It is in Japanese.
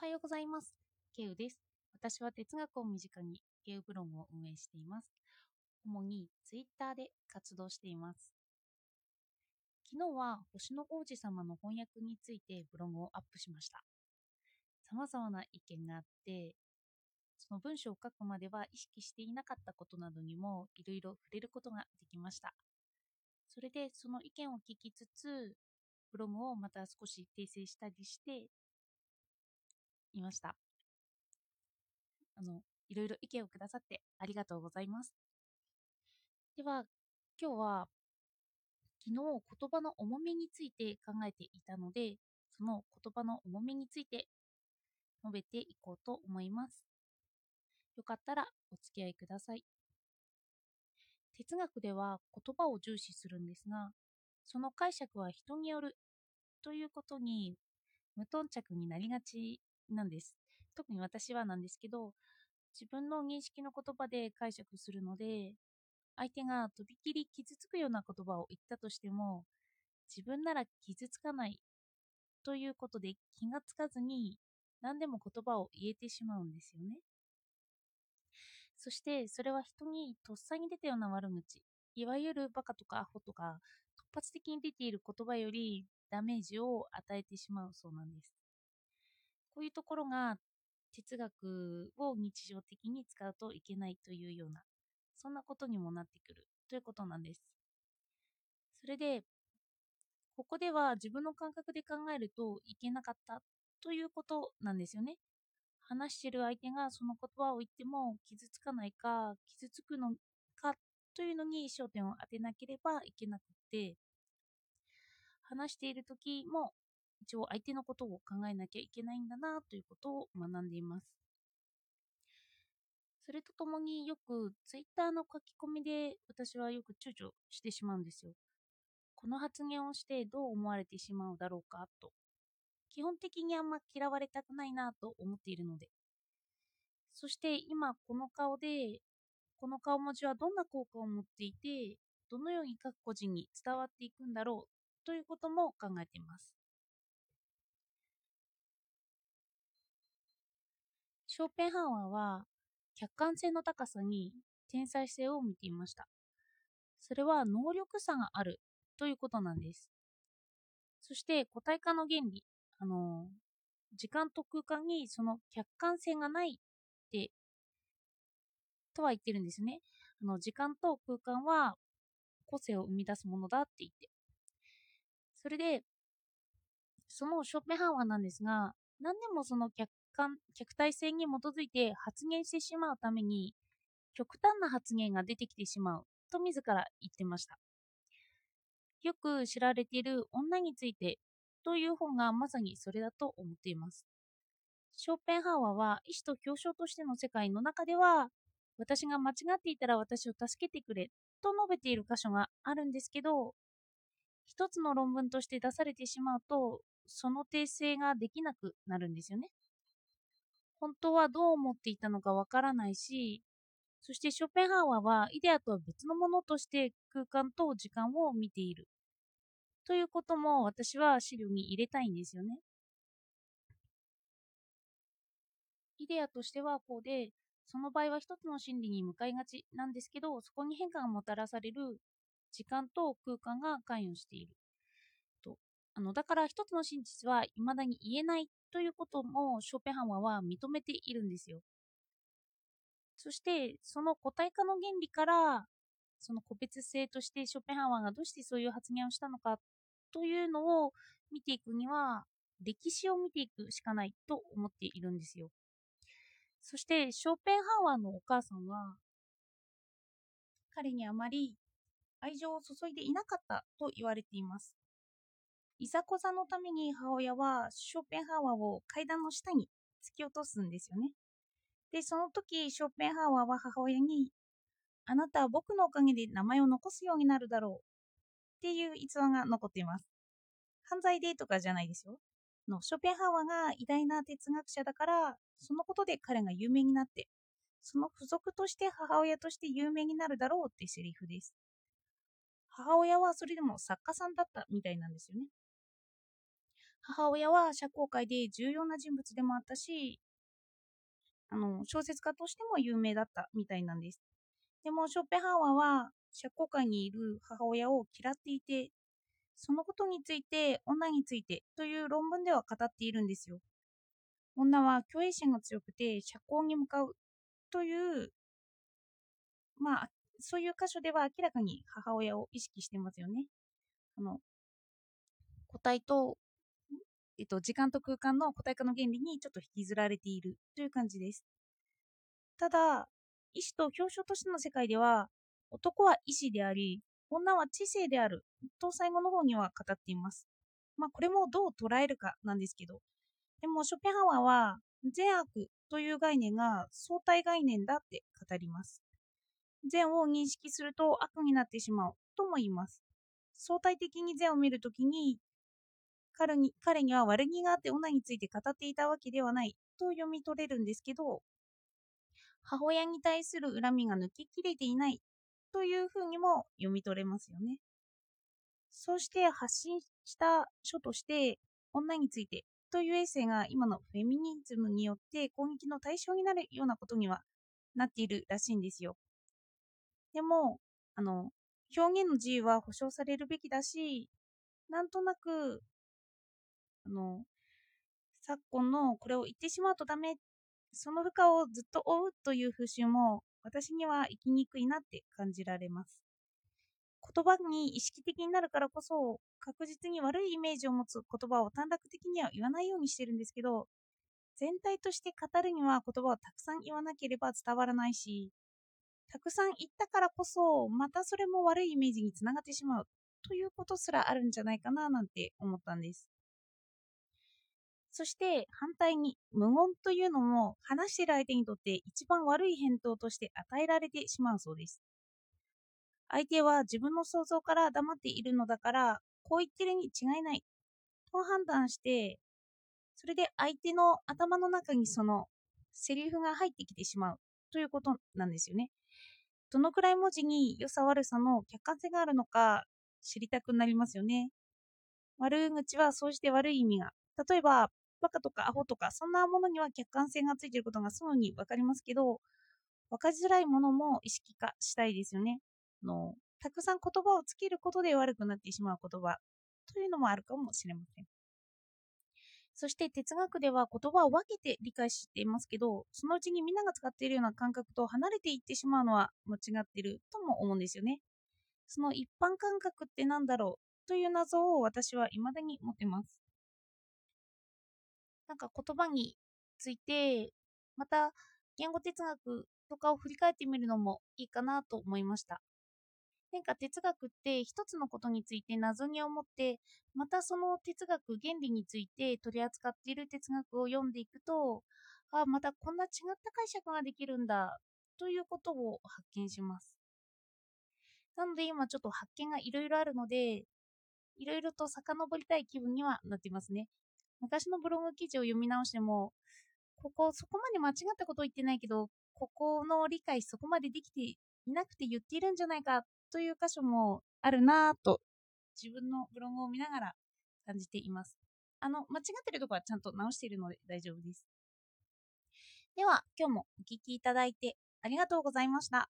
はようございます。ケウです。私は哲学を身近にケウブログを運営しています。主にツイッターで活動しています。昨日は星の王子様の翻訳についてブログをアップしました。様々な意見があって、その文章を書くまでは意識していなかったことなどにもいろいろ触れることができました。それでその意見を聞きつつ、ブログをまた少し訂正したりしていました。あの、いろいろ意見をくださってありがとうございます。では、今日は昨日言葉の重みについて考えていたので、その言葉の重みについて述べていこうと思います。よかったらお付き合いください。哲学では言葉を重視するんですが、その解釈は人によるということに無頓着になりがちなんです。特に私はなんですけど、自分の認識の言葉で解釈するので、相手がとびきり傷つくような言葉を言ったとしても、自分なら傷つかないということで気がつかずに何でも言葉を言えてしまうんですよね。そしてそれは人にとっさに出たような悪口、いわゆるバカとかアホとか突発的に出ている言葉よりダメージを与えてしまうそうなんです。こういうところが哲学を日常的に使うといけないというような、そんなことにもなってくるということなんです。それで、ここでは自分の感覚で考えるといけなかったということなんですよね。話してる相手がその言葉を言っても傷つかないか、傷つくのかというのに焦点を当てなければいけなくて、話している時も一応相手のことを考えなきゃいけないんだなということを学んでいます。それとともによくツイッターの書き込みで私はよく躊躇してしまうんですよ。この発言をしてどう思われてしまうだろうかと。基本的にあんま嫌われたくないなと思っているので。そして今この顔で、この顔文字はどんな効果を持っていて、どのように各個人に伝わっていくんだろうということも考えています。ショーペンハワーは客観性の高さに天才性を見ていました。それは能力差があるということなんです。そして個体化の原理、あの、時間と空間にその客観性がないって、とは言ってるんですね。あの、時間と空間は個性を生み出すものだって言って。それで、そのショーペンハワーなんですが、何でもその客観、客体性に基づいて発言してしまうために、極端な発言が出てきてしまうと自ら言ってました。よく知られている女についてという本がまさにそれだと思っています。ショーペンハワーは意志と表彰としての世界の中では、私が間違っていたら私を助けてくれと述べている箇所があるんですけど、一つの論文として出されてしまうと、その訂正ができなくなるんですよね。本当はどう思っていたのかわからないし、そしてショペンハワーはイデアとは別のものとして空間と時間を見ている。ということも私は資料に入れたいんですよね。イデアとしてはこうで、その場合は一つの真理に向かいがちなんですけど、そこに変化がもたらされる時間と空間が関与している。あのだから一つの真実は未だに言えないということもショーペンハワーは認めているんですよ。そしてその個体化の原理からその個別性としてショーペンハワーがどうしてそういう発言をしたのかというのを見ていくには歴史を見ていくしかないと思っているんですよ。そしてショーペンハワーのお母さんは彼にあまり愛情を注いでいなかったと言われています。いざこざのために母親はショーペンハワーを階段の下に突き落とすんですよね。で、その時ショーペンハワーは母親にあなたは僕のおかげで名前を残すようになるだろうっていう逸話が残っています。犯罪でとかじゃないですよ。のショーペンハワーが偉大な哲学者だから、そのことで彼が有名になって、その付属として母親として有名になるだろうってセリフです。母親はそれでも作家さんだったみたいなんですよね。母親は社交界で重要な人物でもあったし、あの小説家としても有名だったみたいなんです。でもショッペンハワーは社交界にいる母親を嫌っていて、そのことについて女についてという論文では語っているんですよ。女は虚栄心が強くて社交に向かうという、まあ、そういう箇所では明らかに母親を意識してますよね。あの個体と、えっと、時間と空間の個体化の原理にちょっと引きずられているという感じです。ただ、意志と表彰としての世界では、男は意志であり、女は知性であると最後の方には語っています。まあ、これもどう捉えるかなんですけど、でもショペンハワーは善悪という概念が相対概念だって語ります。善を認識すると悪になってしまうとも言います。相対的に善を見るときに彼に彼には悪気があって女について語っていたわけではないと読み取れるんですけど母親に対する恨みが抜けきれていないというふうにも読み取れますよね。そして発信した書として女についてというエッセイが今のフェミニズムによって攻撃の対象になるようなことにはなっているらしいんですよ。でも、あの、表現の自由は保障されるべきだし、なんとなく、あの、昨今のこれを言ってしまうとダメ、その負荷をずっと追うという風習も私には生きにくいなって感じられます。言葉に意識的になるからこそ確実に悪いイメージを持つ言葉を短絡的には言わないようにしてるんですけど全体として語るには言葉をたくさん言わなければ伝わらないしたくさん言ったからこそまたそれも悪いイメージにつながってしまうということすらあるんじゃないかななんて思ったんですそして反対に無言というのも話している相手にとって一番悪い返答として与えられてしまうそうです相手は自分の想像から黙っているのだからこう言ってるに違いないと判断してそれで相手の頭の中にそのセリフが入ってきてしまうということなんですよねどのくらい文字に良さ悪さの客観性があるのか知りたくなりますよね。悪口はそうして悪い意味が。例えば、バカとかアホとか、そんなものには客観性がついていることがすぐに分かりますけど、分かりづらいものも意識化したいですよね。のたくさん言葉をつけることで悪くなってしまう言葉というのもあるかもしれません。そして哲学では言葉を分けて理解していますけど、そのうちにみんなが使っているような感覚と離れていってしまうのは間違っているとも思うんですよね。その一般感覚って何だろうという謎を私は未だに持ってます。なんか言葉について、また言語哲学とかを振り返ってみるのもいいかなと思いました。なんか哲学って一つのことについて謎に思ってまたその哲学原理について取り扱っている哲学を読んでいくとあまたこんな違った解釈ができるんだということを発見しますなので今ちょっと発見がいろいろあるのでいろいろと遡りたい気分にはなっていますね昔のブログ記事を読み直してもここそこまで間違ったことを言ってないけどここの理解そこまでできていなくて言っているんじゃないかという箇所もあるなぁと自分のブログを見ながら感じています。あの、間違ってるとこはちゃんと直しているので大丈夫です。では、今日もお聴きいただいてありがとうございました。